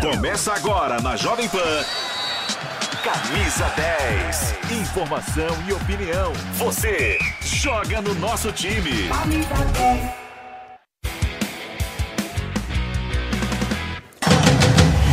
Começa agora na Jovem Pan. Camisa 10. Informação e opinião. Você joga no nosso time.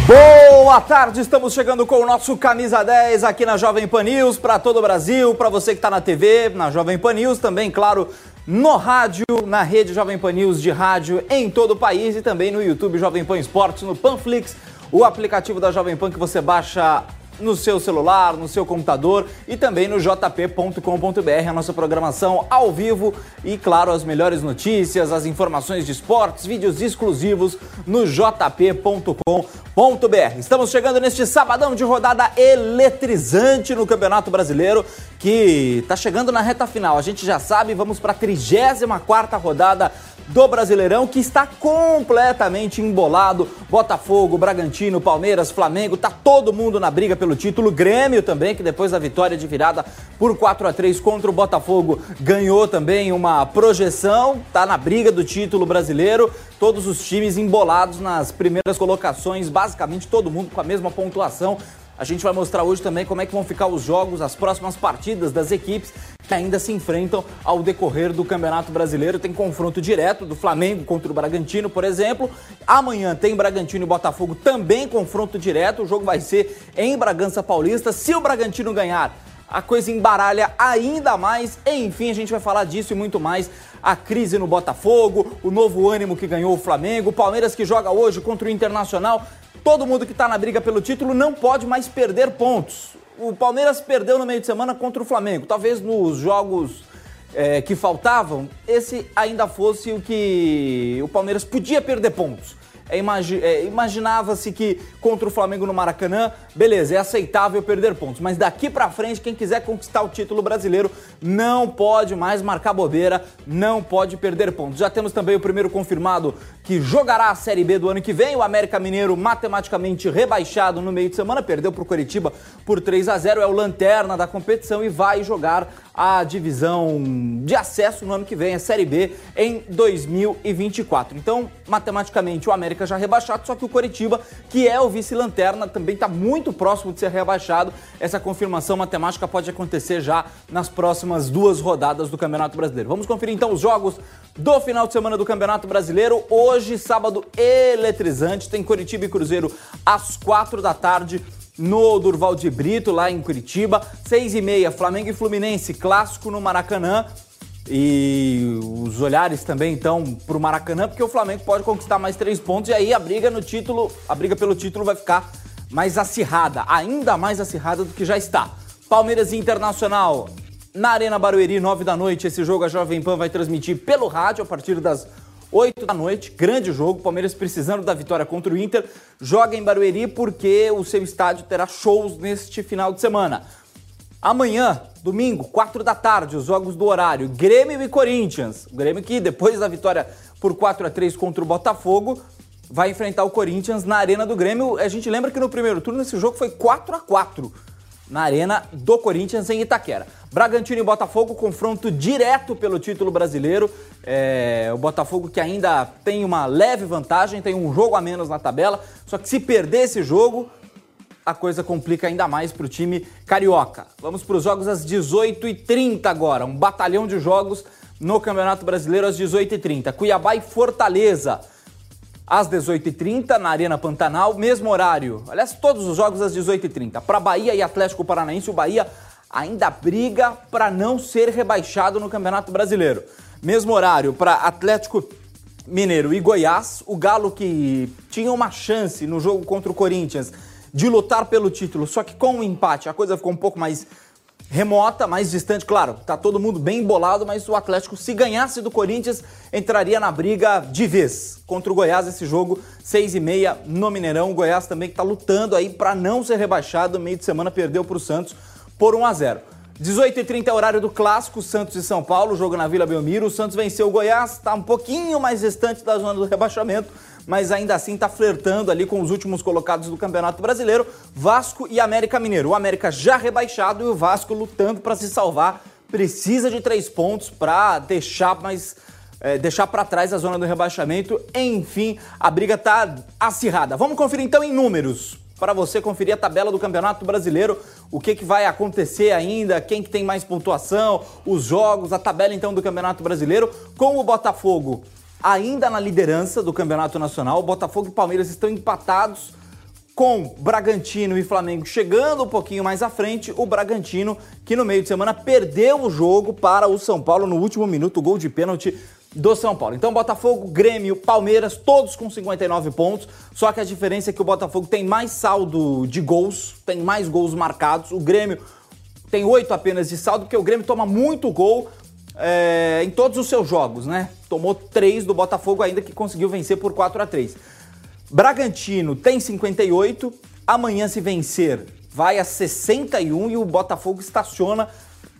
Boa tarde, estamos chegando com o nosso Camisa 10 aqui na Jovem Pan News para todo o Brasil, para você que está na TV, na Jovem Pan News, também, claro, no rádio, na rede Jovem Pan News de rádio em todo o país e também no YouTube Jovem Pan Esportes, no Panflix, o aplicativo da Jovem Pan que você baixa no seu celular, no seu computador e também no jp.com.br, a nossa programação ao vivo e, claro, as melhores notícias, as informações de esportes, vídeos exclusivos no jp.com.br. Estamos chegando neste sabadão de rodada eletrizante no Campeonato Brasileiro, que está chegando na reta final. A gente já sabe, vamos para a 34ª rodada do Brasileirão que está completamente embolado. Botafogo, Bragantino, Palmeiras, Flamengo, tá todo mundo na briga pelo título. Grêmio também, que depois da vitória de virada por 4 a 3 contra o Botafogo, ganhou também uma projeção, tá na briga do título brasileiro. Todos os times embolados nas primeiras colocações, basicamente todo mundo com a mesma pontuação. A gente vai mostrar hoje também como é que vão ficar os jogos, as próximas partidas das equipes que ainda se enfrentam ao decorrer do Campeonato Brasileiro. Tem confronto direto do Flamengo contra o Bragantino, por exemplo. Amanhã tem Bragantino e Botafogo também confronto direto. O jogo vai ser em Bragança Paulista. Se o Bragantino ganhar, a coisa embaralha ainda mais. Enfim, a gente vai falar disso e muito mais. A crise no Botafogo, o novo ânimo que ganhou o Flamengo, o Palmeiras que joga hoje contra o Internacional. Todo mundo que está na briga pelo título não pode mais perder pontos. O Palmeiras perdeu no meio de semana contra o Flamengo. Talvez nos jogos é, que faltavam, esse ainda fosse o que o Palmeiras podia perder pontos. É, imagi é, Imaginava-se que contra o Flamengo no Maracanã, beleza, é aceitável perder pontos. Mas daqui para frente, quem quiser conquistar o título brasileiro não pode mais marcar bobeira, não pode perder pontos. Já temos também o primeiro confirmado que jogará a Série B do ano que vem. O América Mineiro, matematicamente rebaixado no meio de semana, perdeu para o Curitiba por 3 a 0 é o lanterna da competição e vai jogar a divisão de acesso no ano que vem, a Série B, em 2024. Então, matematicamente, o América já rebaixado, só que o Coritiba, que é o vice-lanterna, também está muito próximo de ser rebaixado. Essa confirmação matemática pode acontecer já nas próximas duas rodadas do Campeonato Brasileiro. Vamos conferir então os jogos do final de semana do Campeonato Brasileiro. Hoje, sábado eletrizante, tem Coritiba e Cruzeiro às quatro da tarde no Durval de Brito, lá em Curitiba. Seis e meia, Flamengo e Fluminense, clássico no Maracanã. E os olhares também então para o Maracanã, porque o Flamengo pode conquistar mais três pontos e aí a briga no título, a briga pelo título vai ficar mais acirrada, ainda mais acirrada do que já está. Palmeiras Internacional na Arena Barueri, nove da noite. Esse jogo a Jovem Pan vai transmitir pelo rádio a partir das 8 da noite, grande jogo. Palmeiras precisando da vitória contra o Inter. Joga em Barueri porque o seu estádio terá shows neste final de semana. Amanhã, domingo, 4 da tarde, os jogos do horário. Grêmio e Corinthians. O Grêmio que, depois da vitória por 4 a 3 contra o Botafogo, vai enfrentar o Corinthians na Arena do Grêmio. A gente lembra que no primeiro turno esse jogo foi 4 a 4 na Arena do Corinthians em Itaquera. Bragantino e Botafogo, confronto direto pelo título brasileiro. É, o Botafogo que ainda tem uma leve vantagem, tem um jogo a menos na tabela. Só que se perder esse jogo, a coisa complica ainda mais para o time carioca. Vamos para os jogos às 18h30 agora. Um batalhão de jogos no Campeonato Brasileiro às 18h30. Cuiabá e Fortaleza às 18h30 na Arena Pantanal, mesmo horário. Aliás, todos os jogos às 18h30. Para Bahia e Atlético Paranaense, o Bahia ainda briga para não ser rebaixado no Campeonato Brasileiro. Mesmo horário para Atlético Mineiro e Goiás, o Galo que tinha uma chance no jogo contra o Corinthians de lutar pelo título, só que com o um empate a coisa ficou um pouco mais remota, mais distante, claro, tá todo mundo bem embolado, mas o Atlético, se ganhasse do Corinthians, entraria na briga de vez contra o Goiás esse jogo, 6 e meia no Mineirão. O Goiás também que tá lutando aí para não ser rebaixado, meio de semana perdeu para o Santos por 1 a 0. 18h30 é horário do clássico, Santos e São Paulo, jogo na Vila Belmiro. O Santos venceu o Goiás, está um pouquinho mais distante da zona do rebaixamento, mas ainda assim está flertando ali com os últimos colocados do Campeonato Brasileiro, Vasco e América Mineiro. O América já rebaixado e o Vasco lutando para se salvar. Precisa de três pontos para deixar mais é, deixar para trás a zona do rebaixamento. Enfim, a briga está acirrada. Vamos conferir então em números para você conferir a tabela do Campeonato Brasileiro, o que, que vai acontecer ainda, quem que tem mais pontuação, os jogos, a tabela então do Campeonato Brasileiro, com o Botafogo ainda na liderança do Campeonato Nacional. Botafogo e Palmeiras estão empatados com Bragantino e Flamengo chegando um pouquinho mais à frente. O Bragantino, que no meio de semana perdeu o jogo para o São Paulo no último minuto, gol de pênalti do São Paulo. Então, Botafogo, Grêmio, Palmeiras, todos com 59 pontos. Só que a diferença é que o Botafogo tem mais saldo de gols, tem mais gols marcados. O Grêmio tem oito apenas de saldo, porque o Grêmio toma muito gol é, em todos os seus jogos, né? Tomou três do Botafogo, ainda que conseguiu vencer por 4 a 3 Bragantino tem 58. Amanhã, se vencer, vai a 61 e o Botafogo estaciona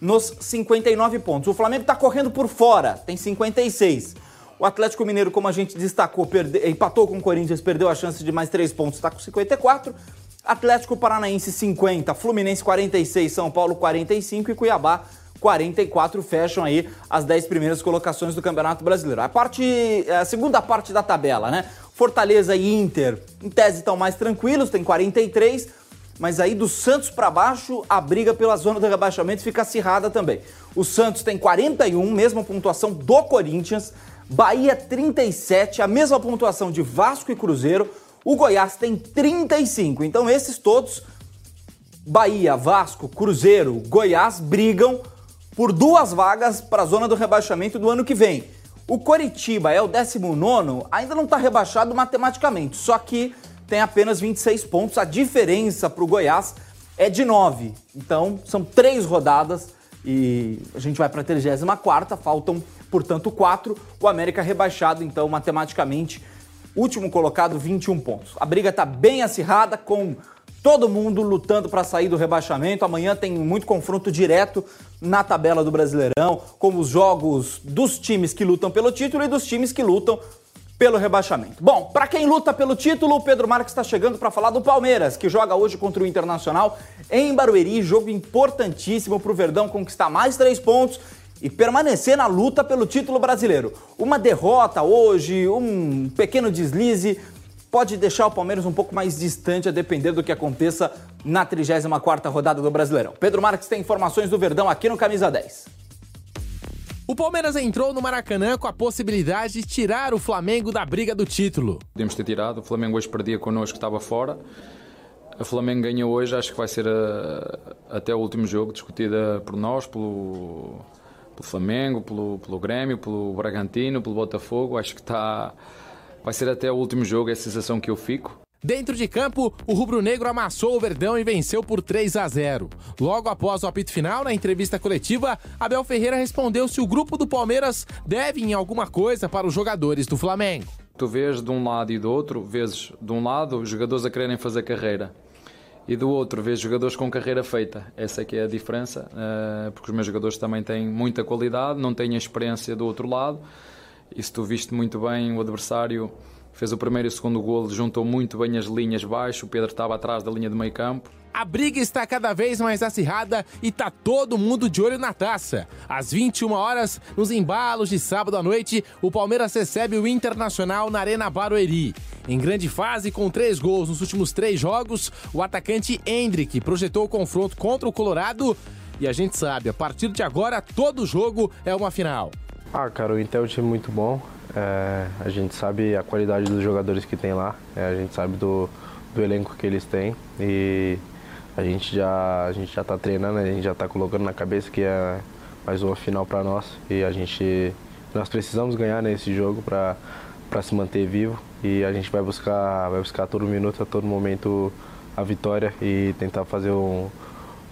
nos 59 pontos. O Flamengo está correndo por fora, tem 56. O Atlético Mineiro, como a gente destacou, perde... empatou com o Corinthians, perdeu a chance de mais 3 pontos, está com 54. Atlético Paranaense 50, Fluminense 46, São Paulo 45 e Cuiabá 44 fecham aí as 10 primeiras colocações do Campeonato Brasileiro. A parte a segunda parte da tabela, né? Fortaleza e Inter, em tese estão mais tranquilos, tem 43 mas aí do Santos para baixo, a briga pela zona do rebaixamento fica acirrada também. O Santos tem 41, mesma pontuação do Corinthians, Bahia 37, a mesma pontuação de Vasco e Cruzeiro, o Goiás tem 35. Então esses todos, Bahia, Vasco, Cruzeiro, Goiás, brigam por duas vagas para a zona do rebaixamento do ano que vem. O Coritiba é o 19, ainda não está rebaixado matematicamente, só que tem apenas 26 pontos. A diferença para o Goiás é de 9. Então, são três rodadas e a gente vai para a 34 faltam, portanto, quatro. O América rebaixado, então, matematicamente, último colocado, 21 pontos. A briga está bem acirrada, com todo mundo lutando para sair do rebaixamento. Amanhã tem muito confronto direto na tabela do Brasileirão, com os jogos dos times que lutam pelo título e dos times que lutam pelo rebaixamento. Bom, para quem luta pelo título, o Pedro Marques está chegando para falar do Palmeiras, que joga hoje contra o Internacional em Barueri, jogo importantíssimo para o Verdão conquistar mais três pontos e permanecer na luta pelo título brasileiro. Uma derrota hoje, um pequeno deslize, pode deixar o Palmeiras um pouco mais distante a depender do que aconteça na 34ª rodada do Brasileirão. Pedro Marques tem informações do Verdão aqui no Camisa 10. O Palmeiras entrou no Maracanã com a possibilidade de tirar o Flamengo da briga do título. Podemos ter tirado, o Flamengo hoje perdia connosco, estava fora. O Flamengo ganhou hoje, acho que vai ser a, eh, até o último jogo discutida por nós, pelo, pelo Flamengo, pelo, pelo Grêmio, pelo Bragantino, pelo Botafogo. Acho que está, vai ser até o último jogo, é a sensação que eu fico. Dentro de campo, o rubro-negro amassou o Verdão e venceu por 3 a 0. Logo após o apito final, na entrevista coletiva, Abel Ferreira respondeu se o grupo do Palmeiras deve em alguma coisa para os jogadores do Flamengo. Tu vês de um lado e do outro, vês de um lado os jogadores a quererem fazer carreira e do outro vês jogadores com carreira feita. Essa é que é a diferença, eh, porque os meus jogadores também têm muita qualidade, não têm a experiência do outro lado. E se tu viste muito bem o adversário fez o primeiro e o segundo golo, juntou muito bem as linhas baixo, o Pedro estava atrás da linha de meio campo. A briga está cada vez mais acirrada e tá todo mundo de olho na taça. Às 21 horas, nos embalos de sábado à noite, o Palmeiras recebe o Internacional na Arena Barueri. Em grande fase, com três gols nos últimos três jogos, o atacante Hendrick projetou o confronto contra o Colorado. E a gente sabe, a partir de agora, todo jogo é uma final. Ah, cara, o Inter é um time muito bom. É, a gente sabe a qualidade dos jogadores que tem lá, é, a gente sabe do, do elenco que eles têm e a gente já a gente já está treinando, a gente já está colocando na cabeça que é mais uma final para nós e a gente nós precisamos ganhar nesse jogo para para se manter vivo e a gente vai buscar vai buscar a todo minuto, a todo momento a vitória e tentar fazer um,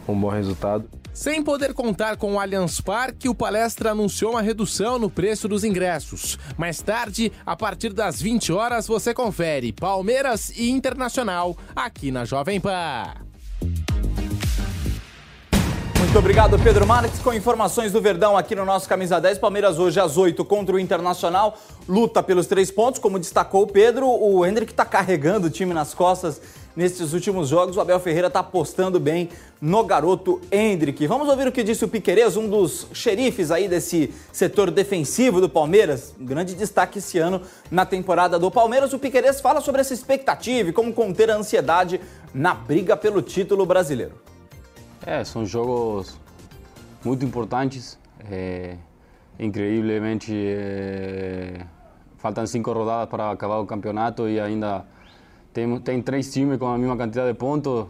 um bom resultado. Sem poder contar com o Allianz Parque, o Palestra anunciou uma redução no preço dos ingressos. Mais tarde, a partir das 20 horas, você confere Palmeiras e Internacional aqui na Jovem Pan. Muito obrigado, Pedro Marques, com informações do Verdão aqui no nosso Camisa 10. Palmeiras hoje às 8 contra o Internacional, luta pelos três pontos, como destacou o Pedro. O Hendrick está carregando o time nas costas nesses últimos jogos. O Abel Ferreira está apostando bem no garoto Hendrick. Vamos ouvir o que disse o Piquerez, um dos xerifes aí desse setor defensivo do Palmeiras. Um grande destaque esse ano na temporada do Palmeiras. O Piquerez fala sobre essa expectativa e como conter a ansiedade na briga pelo título brasileiro. É, são jogos muito importantes. É, incrivelmente, é, faltam cinco rodadas para acabar o campeonato e ainda tem, tem três times com a mesma quantidade de pontos.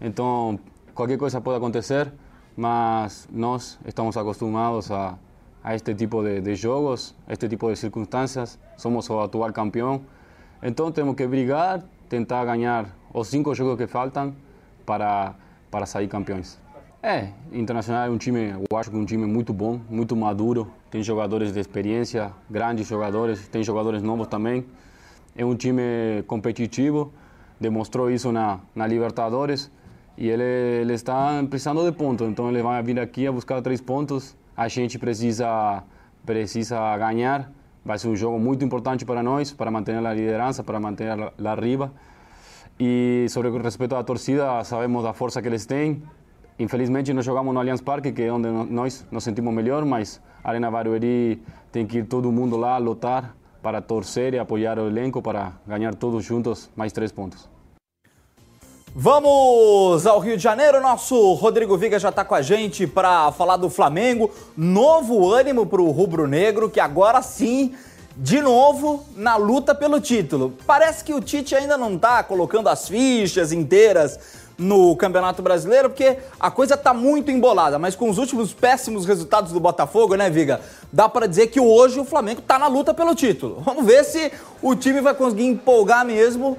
Então, qualquer coisa pode acontecer, mas nós estamos acostumados a, a este tipo de, de jogos, este tipo de circunstâncias. Somos o atual campeão. Então, temos que brigar, tentar ganhar os cinco jogos que faltam para para sair campeões. É, Internacional é um time, eu acho que é um time muito bom, muito maduro, tem jogadores de experiência, grandes jogadores, tem jogadores novos também. É um time competitivo, demonstrou isso na, na Libertadores e ele, ele está precisando de pontos, então ele vai vir aqui a buscar três pontos. A gente precisa, precisa ganhar, vai ser um jogo muito importante para nós, para manter a liderança, para manter a arriba. E sobre o respeito à torcida, sabemos da força que eles têm. Infelizmente, nós jogamos no Allianz Parque, que é onde nós nos sentimos melhor, mas a Arena Barueri tem que ir todo mundo lá lutar para torcer e apoiar o elenco para ganhar todos juntos mais três pontos. Vamos ao Rio de Janeiro. Nosso Rodrigo Viga já está com a gente para falar do Flamengo. Novo ânimo para o rubro-negro, que agora sim de novo na luta pelo título. Parece que o Tite ainda não está colocando as fichas inteiras no Campeonato Brasileiro, porque a coisa está muito embolada, mas com os últimos péssimos resultados do Botafogo, né, Viga? Dá para dizer que hoje o Flamengo está na luta pelo título. Vamos ver se o time vai conseguir empolgar mesmo,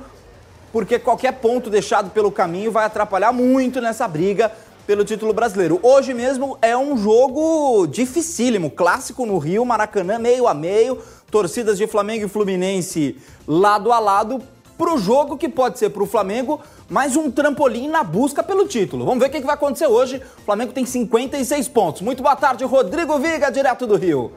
porque qualquer ponto deixado pelo caminho vai atrapalhar muito nessa briga pelo título brasileiro. Hoje mesmo é um jogo dificílimo, clássico no Rio, Maracanã meio a meio torcidas de Flamengo e Fluminense lado a lado para o jogo que pode ser para o Flamengo mais um trampolim na busca pelo título. Vamos ver o que, vai acontecer hoje. O Flamengo tem 56 pontos. Muito boa tarde, Rodrigo Viga, direto do Rio.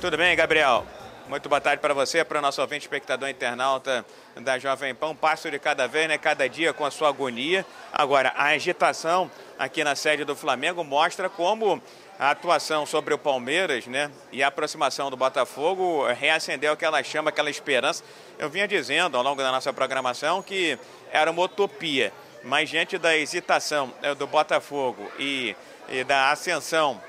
Tudo bem, Gabriel? Muito boa tarde para você, para o nosso ouvinte espectador internauta da Jovem Pão. Passo de cada vez, né? Cada dia com a sua agonia. Agora, a agitação aqui na sede do Flamengo mostra como a atuação sobre o Palmeiras, né, e a aproximação do Botafogo reacendeu aquela chama, aquela esperança. Eu vinha dizendo ao longo da nossa programação que era uma utopia, mas diante da hesitação né, do Botafogo e, e da ascensão,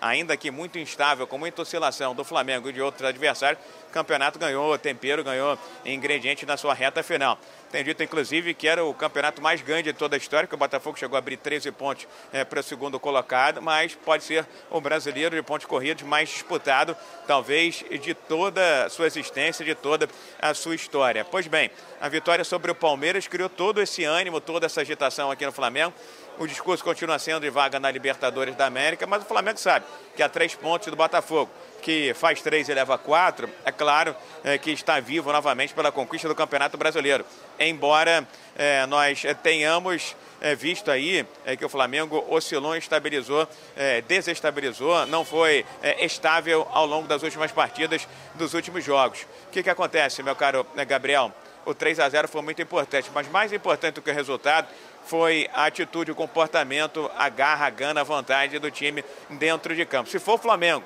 ainda que muito instável, com muita oscilação do Flamengo e de outros adversários, campeonato ganhou tempero, ganhou ingrediente na sua reta final. Tem dito, inclusive, que era o campeonato mais ganho de toda a história, que o Botafogo chegou a abrir 13 pontos é, para o segundo colocado, mas pode ser o brasileiro de pontos corridos mais disputado, talvez, de toda a sua existência, de toda a sua história. Pois bem, a vitória sobre o Palmeiras criou todo esse ânimo, toda essa agitação aqui no Flamengo. O discurso continua sendo de vaga na Libertadores da América, mas o Flamengo sabe que há três pontos do Botafogo que faz três e leva quatro, é claro é, que está vivo novamente pela conquista do Campeonato Brasileiro. Embora é, nós tenhamos é, visto aí é, que o Flamengo oscilou, estabilizou, é, desestabilizou, não foi é, estável ao longo das últimas partidas dos últimos jogos. O que, que acontece, meu caro Gabriel? O 3 a 0 foi muito importante, mas mais importante do que o resultado foi a atitude, o comportamento, a garra, a gana, a vontade do time dentro de campo. Se for o Flamengo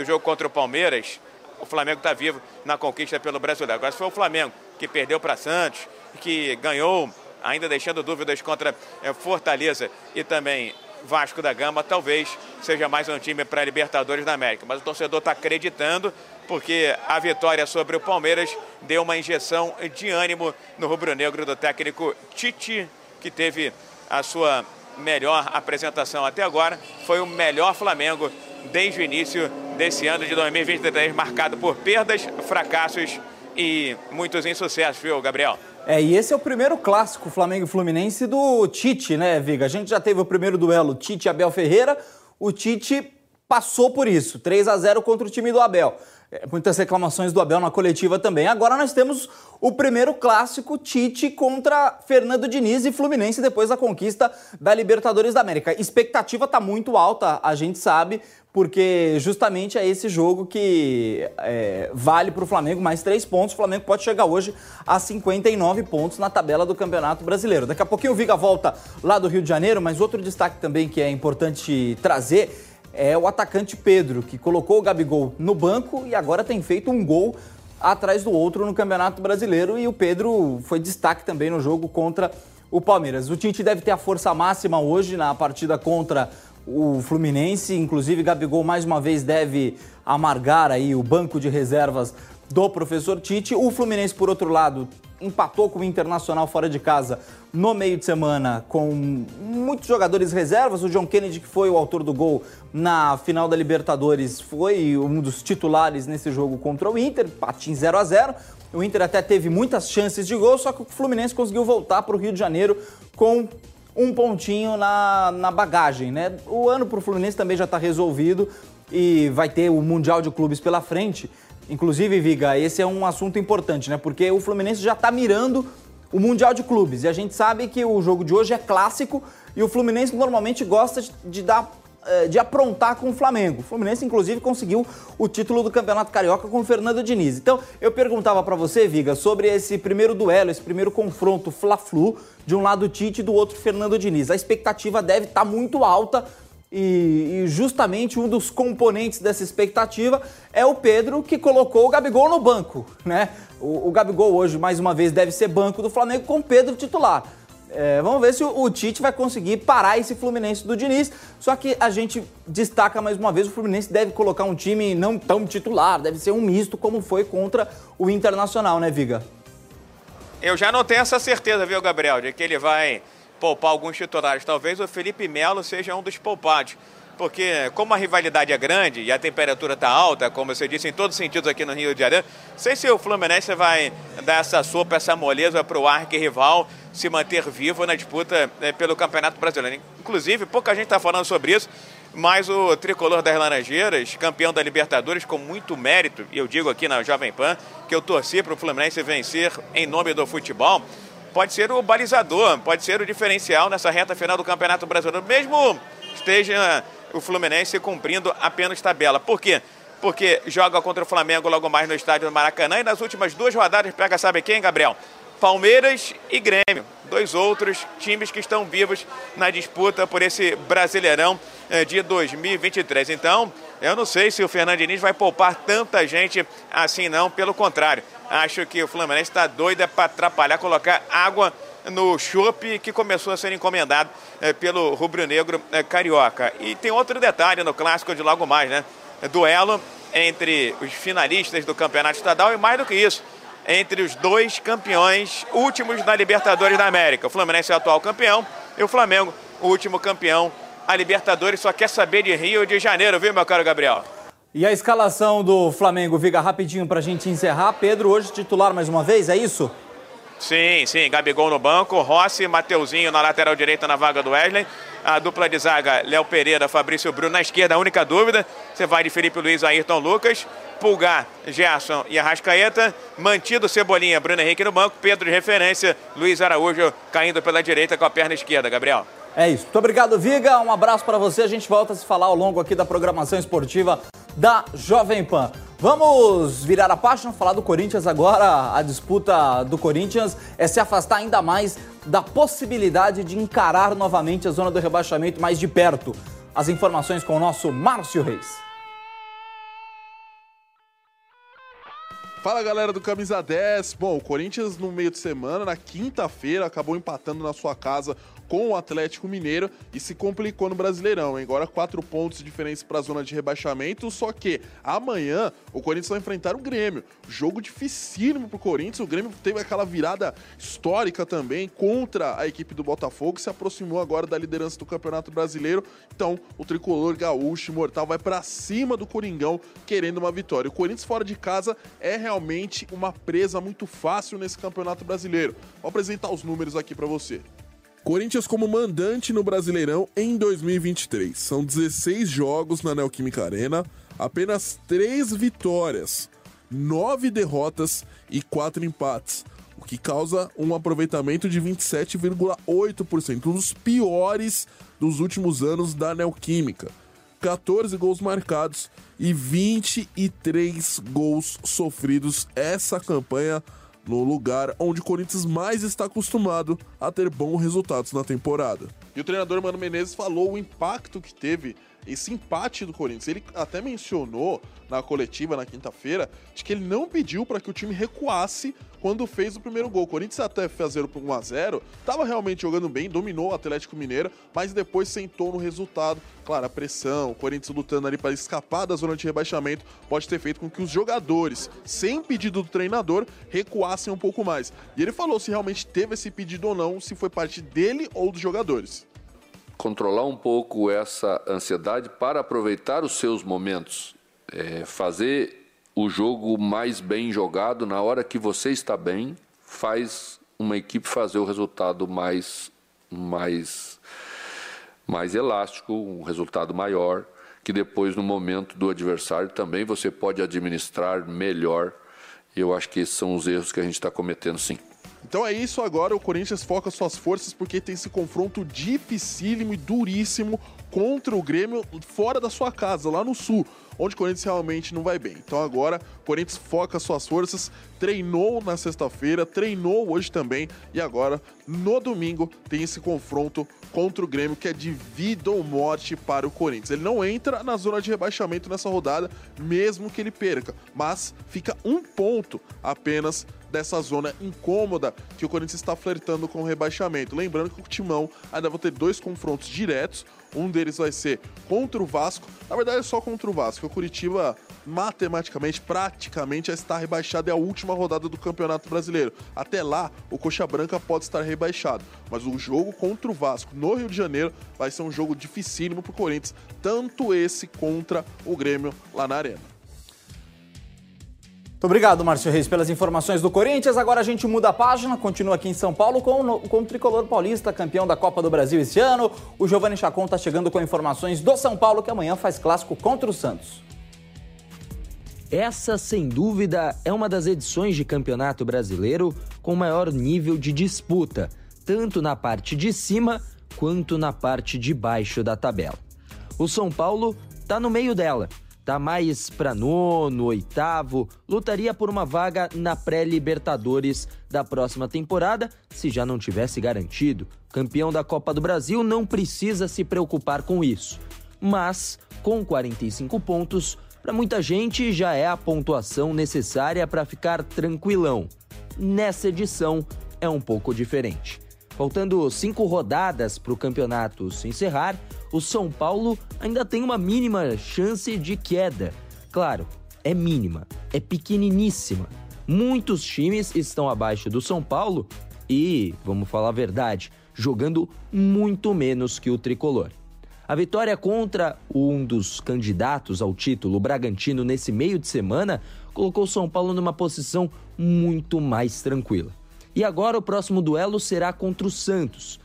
do jogo contra o Palmeiras, o Flamengo está vivo na conquista pelo Brasileiro. Agora, se foi o Flamengo que perdeu para Santos, que ganhou, ainda deixando dúvidas contra é, Fortaleza e também Vasco da Gama, talvez seja mais um time para Libertadores da América. Mas o torcedor está acreditando porque a vitória sobre o Palmeiras deu uma injeção de ânimo no rubro-negro do técnico Tite, que teve a sua melhor apresentação até agora. Foi o melhor Flamengo desde o início desse ano de 2023, marcado por perdas, fracassos e muitos insucessos, viu, Gabriel? É, e esse é o primeiro clássico Flamengo e Fluminense do Tite, né, Viga? A gente já teve o primeiro duelo Tite Abel Ferreira. O Tite passou por isso, 3 a 0 contra o time do Abel. É, muitas reclamações do Abel na coletiva também. Agora nós temos o primeiro clássico Tite contra Fernando Diniz e Fluminense depois da conquista da Libertadores da América. Expectativa está muito alta, a gente sabe, porque justamente é esse jogo que é, vale para o Flamengo mais três pontos. O Flamengo pode chegar hoje a 59 pontos na tabela do Campeonato Brasileiro. Daqui a pouquinho o Viga volta lá do Rio de Janeiro, mas outro destaque também que é importante trazer é o atacante Pedro, que colocou o Gabigol no banco e agora tem feito um gol atrás do outro no Campeonato Brasileiro. E o Pedro foi destaque também no jogo contra o Palmeiras. O Tite deve ter a força máxima hoje na partida contra o Fluminense. Inclusive, Gabigol mais uma vez deve amargar aí o banco de reservas do professor Tite. O Fluminense, por outro lado, empatou com o Internacional fora de casa no meio de semana com muitos jogadores reservas. O John Kennedy, que foi o autor do gol na final da Libertadores, foi um dos titulares nesse jogo contra o Inter, empate em 0 a 0 O Inter até teve muitas chances de gol, só que o Fluminense conseguiu voltar para o Rio de Janeiro com um pontinho na, na bagagem, né? O ano para o Fluminense também já está resolvido e vai ter o Mundial de Clubes pela frente. Inclusive, Viga, esse é um assunto importante, né? Porque o Fluminense já está mirando o Mundial de Clubes. E a gente sabe que o jogo de hoje é clássico e o Fluminense normalmente gosta de dar de aprontar com o Flamengo. O Fluminense, inclusive, conseguiu o título do Campeonato Carioca com o Fernando Diniz. Então, eu perguntava para você, Viga, sobre esse primeiro duelo, esse primeiro confronto Fla-Flu, de um lado Tite e do outro Fernando Diniz. A expectativa deve estar tá muito alta e, e, justamente um dos componentes dessa expectativa é o Pedro que colocou o Gabigol no banco, né? O, o Gabigol hoje, mais uma vez, deve ser banco do Flamengo com o Pedro titular. É, vamos ver se o, o, Tite vai conseguir parar esse Fluminense do Diniz. Só que a gente destaca mais uma vez: o Fluminense deve colocar um time não tão titular, deve ser um misto, como foi contra o Internacional, né, Viga? Eu já não tenho essa certeza, viu, Gabriel, de que ele vai poupar alguns titulares. Talvez o Felipe Melo seja um dos poupados. Porque, como a rivalidade é grande e a temperatura está alta, como você disse, em todos os sentidos aqui no Rio de Janeiro, sei se o Fluminense vai dar essa sopa, essa moleza para o arqui-rival se manter vivo na disputa né, pelo Campeonato Brasileiro. Inclusive, pouca gente está falando sobre isso, mas o tricolor das Laranjeiras, campeão da Libertadores, com muito mérito, e eu digo aqui na Jovem Pan, que eu torci para o Fluminense vencer em nome do futebol, pode ser o balizador, pode ser o diferencial nessa reta final do Campeonato Brasileiro, mesmo esteja o Fluminense cumprindo apenas tabela. Por quê? Porque joga contra o Flamengo logo mais no estádio do Maracanã e nas últimas duas rodadas pega sabe quem, Gabriel? Palmeiras e Grêmio, dois outros times que estão vivos na disputa por esse Brasileirão eh, de 2023. Então, eu não sei se o Fernando Diniz vai poupar tanta gente assim não, pelo contrário. Acho que o Fluminense está doido para atrapalhar, colocar água no chopp que começou a ser encomendado é, pelo rubro-negro é, carioca. E tem outro detalhe no clássico de logo mais, né? Duelo entre os finalistas do campeonato estadual e mais do que isso, entre os dois campeões últimos da Libertadores da América. O Fluminense é o atual campeão e o Flamengo, o último campeão. A Libertadores só quer saber de Rio de Janeiro, viu, meu caro Gabriel? E a escalação do Flamengo, Viga, rapidinho para a gente encerrar. Pedro, hoje titular mais uma vez, é isso? Sim, sim, Gabigol no banco, Rossi, Mateuzinho na lateral direita na vaga do Wesley. A dupla de zaga, Léo Pereira, Fabrício Bruno na esquerda, a única dúvida. Você vai de Felipe Luiz, Ayrton Lucas. Pulgar, Gerson e Arrascaeta. Mantido Cebolinha, Bruno Henrique no banco. Pedro de referência, Luiz Araújo caindo pela direita com a perna esquerda. Gabriel. É isso. Muito obrigado, Viga. Um abraço para você. A gente volta a se falar ao longo aqui da programação esportiva da Jovem Pan. Vamos virar a página, falar do Corinthians agora. A disputa do Corinthians é se afastar ainda mais da possibilidade de encarar novamente a zona do rebaixamento mais de perto. As informações com o nosso Márcio Reis. Fala galera do Camisa 10. Bom, o Corinthians no meio de semana, na quinta-feira, acabou empatando na sua casa com o Atlético Mineiro e se complicou no Brasileirão. Hein? Agora quatro pontos diferentes para a zona de rebaixamento, só que amanhã o Corinthians vai enfrentar o Grêmio. Jogo dificílimo para o Corinthians. O Grêmio teve aquela virada histórica também contra a equipe do Botafogo, se aproximou agora da liderança do Campeonato Brasileiro. Então o tricolor gaúcho mortal vai para cima do Coringão querendo uma vitória. O Corinthians fora de casa é realmente uma presa muito fácil nesse Campeonato Brasileiro. Vou apresentar os números aqui para você. Corinthians como mandante no Brasileirão em 2023. São 16 jogos na Neoquímica Arena, apenas 3 vitórias, 9 derrotas e 4 empates, o que causa um aproveitamento de 27,8%, um dos piores dos últimos anos da Neoquímica. 14 gols marcados e 23 gols sofridos. Essa campanha no lugar onde o Corinthians mais está acostumado a ter bons resultados na temporada. E o treinador Mano Menezes falou o impacto que teve esse empate do Corinthians. Ele até mencionou na coletiva na quinta-feira de que ele não pediu para que o time recuasse quando fez o primeiro gol. O Corinthians até fazer o 1 a 0 estava realmente jogando bem, dominou o Atlético Mineiro, mas depois sentou no resultado. Claro, a pressão, o Corinthians lutando ali para escapar da zona de rebaixamento pode ter feito com que os jogadores, sem pedido do treinador, recuassem um pouco mais. E ele falou se realmente teve esse pedido ou não, se foi parte dele ou dos jogadores controlar um pouco essa ansiedade para aproveitar os seus momentos, é, fazer o jogo mais bem jogado na hora que você está bem, faz uma equipe fazer o resultado mais mais mais elástico, um resultado maior, que depois no momento do adversário também você pode administrar melhor. Eu acho que esses são os erros que a gente está cometendo, sim. Então é isso agora, o Corinthians foca suas forças porque tem esse confronto dificílimo e duríssimo contra o Grêmio fora da sua casa, lá no sul, onde o Corinthians realmente não vai bem. Então agora o Corinthians foca suas forças, treinou na sexta-feira, treinou hoje também e agora no domingo tem esse confronto contra o Grêmio que é de vida ou morte para o Corinthians. Ele não entra na zona de rebaixamento nessa rodada, mesmo que ele perca, mas fica um ponto apenas dessa zona incômoda que o Corinthians está flertando com o rebaixamento. Lembrando que o Timão ainda vai ter dois confrontos diretos. Um deles vai ser contra o Vasco. Na verdade, é só contra o Vasco. O Curitiba, matematicamente, praticamente, já está rebaixado. É a última rodada do Campeonato Brasileiro. Até lá, o Coxa Branca pode estar rebaixado. Mas o jogo contra o Vasco no Rio de Janeiro vai ser um jogo dificílimo para o Corinthians. Tanto esse contra o Grêmio lá na Arena. Muito obrigado, Márcio Reis, pelas informações do Corinthians. Agora a gente muda a página, continua aqui em São Paulo com, com o tricolor paulista, campeão da Copa do Brasil esse ano. O Giovanni Chacon está chegando com informações do São Paulo, que amanhã faz clássico contra o Santos. Essa, sem dúvida, é uma das edições de campeonato brasileiro com maior nível de disputa, tanto na parte de cima quanto na parte de baixo da tabela. O São Paulo está no meio dela Tá mais para nono, oitavo, lutaria por uma vaga na pré-Libertadores da próxima temporada, se já não tivesse garantido. Campeão da Copa do Brasil não precisa se preocupar com isso. Mas, com 45 pontos, para muita gente já é a pontuação necessária para ficar tranquilão. Nessa edição é um pouco diferente. Faltando cinco rodadas para o campeonato se encerrar, o São Paulo ainda tem uma mínima chance de queda. Claro, é mínima, é pequeniníssima. Muitos times estão abaixo do São Paulo e, vamos falar a verdade, jogando muito menos que o tricolor. A vitória contra um dos candidatos ao título, o Bragantino, nesse meio de semana, colocou o São Paulo numa posição muito mais tranquila. E agora o próximo duelo será contra o Santos,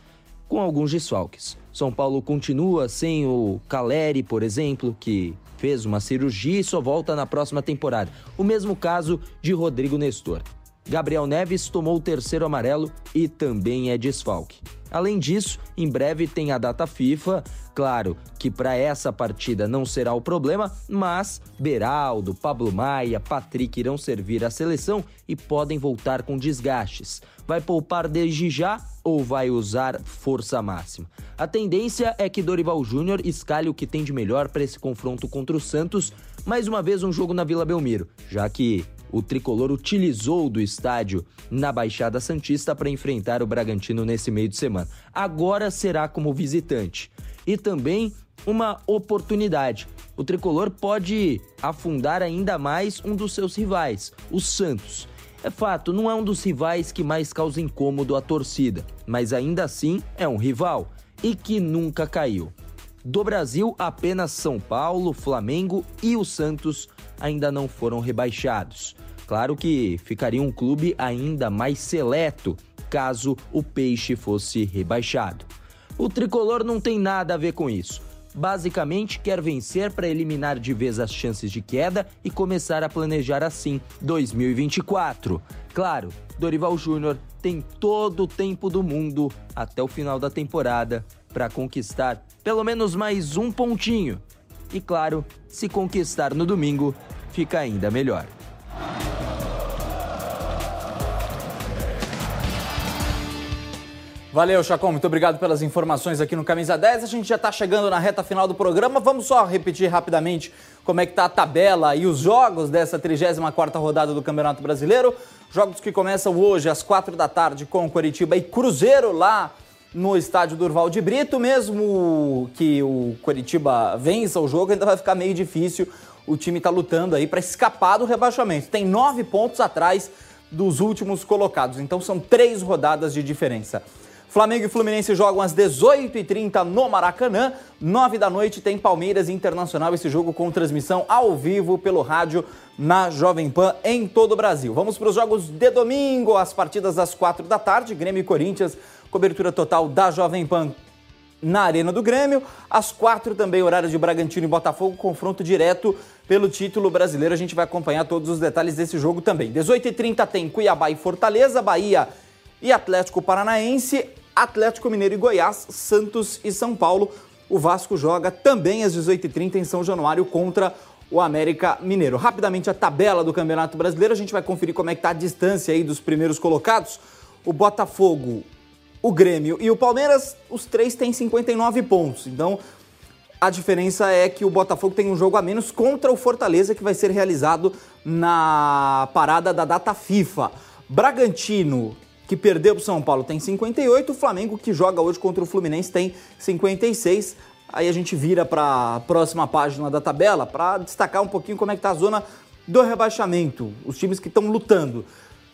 com alguns desfalques. São Paulo continua sem o Caleri, por exemplo, que fez uma cirurgia e só volta na próxima temporada. O mesmo caso de Rodrigo Nestor. Gabriel Neves tomou o terceiro amarelo e também é desfalque. Além disso, em breve tem a data FIFA. Claro que para essa partida não será o problema, mas Beraldo, Pablo Maia, Patrick irão servir a seleção e podem voltar com desgastes. Vai poupar desde já ou vai usar força máxima? A tendência é que Dorival Júnior escalhe o que tem de melhor para esse confronto contra o Santos, mais uma vez um jogo na Vila Belmiro, já que o tricolor utilizou do estádio na Baixada Santista para enfrentar o Bragantino nesse meio de semana. Agora será como visitante. E também uma oportunidade. O tricolor pode afundar ainda mais um dos seus rivais, o Santos. É fato, não é um dos rivais que mais causa incômodo à torcida, mas ainda assim é um rival e que nunca caiu. Do Brasil, apenas São Paulo, Flamengo e o Santos ainda não foram rebaixados. Claro que ficaria um clube ainda mais seleto caso o Peixe fosse rebaixado. O tricolor não tem nada a ver com isso. Basicamente, quer vencer para eliminar de vez as chances de queda e começar a planejar assim 2024. Claro, Dorival Júnior tem todo o tempo do mundo até o final da temporada para conquistar pelo menos mais um pontinho. E claro, se conquistar no domingo, fica ainda melhor. Valeu, Chacon. Muito obrigado pelas informações aqui no Camisa 10. A gente já está chegando na reta final do programa. Vamos só repetir rapidamente como é que está a tabela e os jogos dessa 34ª rodada do Campeonato Brasileiro. Jogos que começam hoje às 4 da tarde com Coritiba e Cruzeiro lá no estádio Durval de Brito. Mesmo que o Coritiba vença o jogo, ainda vai ficar meio difícil. O time está lutando aí para escapar do rebaixamento. Tem nove pontos atrás dos últimos colocados. Então são três rodadas de diferença. Flamengo e Fluminense jogam às 18h30 no Maracanã. 9 da noite tem Palmeiras Internacional, esse jogo com transmissão ao vivo pelo rádio na Jovem Pan em todo o Brasil. Vamos para os jogos de domingo, as partidas às 4 da tarde, Grêmio e Corinthians, cobertura total da Jovem Pan na Arena do Grêmio. Às 4 também, horário de Bragantino e Botafogo, confronto direto pelo título brasileiro. A gente vai acompanhar todos os detalhes desse jogo também. 18h30 tem Cuiabá e Fortaleza, Bahia e Atlético Paranaense. Atlético Mineiro e Goiás, Santos e São Paulo. O Vasco joga também às 18h30 em São Januário contra o América Mineiro. Rapidamente a tabela do Campeonato Brasileiro, a gente vai conferir como é que está a distância aí dos primeiros colocados. O Botafogo, o Grêmio e o Palmeiras, os três têm 59 pontos. Então, a diferença é que o Botafogo tem um jogo a menos contra o Fortaleza, que vai ser realizado na parada da data FIFA. Bragantino que perdeu para o São Paulo, tem 58. O Flamengo, que joga hoje contra o Fluminense, tem 56. Aí a gente vira para a próxima página da tabela para destacar um pouquinho como é que está a zona do rebaixamento, os times que estão lutando.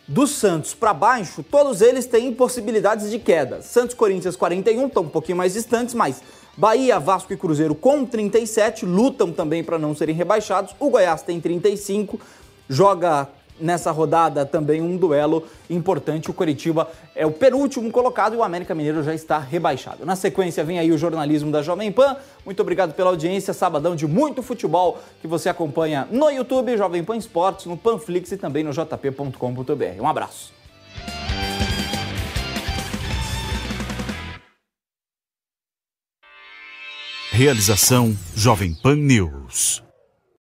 Do Santos para baixo, todos eles têm possibilidades de queda. Santos, Corinthians, 41, estão um pouquinho mais distantes, mas Bahia, Vasco e Cruzeiro com 37 lutam também para não serem rebaixados. O Goiás tem 35, joga nessa rodada também um duelo importante. O Coritiba é o penúltimo colocado e o América Mineiro já está rebaixado. Na sequência vem aí o jornalismo da Jovem Pan. Muito obrigado pela audiência. Sabadão de muito futebol que você acompanha no YouTube, Jovem Pan Esportes, no Panflix e também no jp.com.br. Um abraço. Realização Jovem Pan News.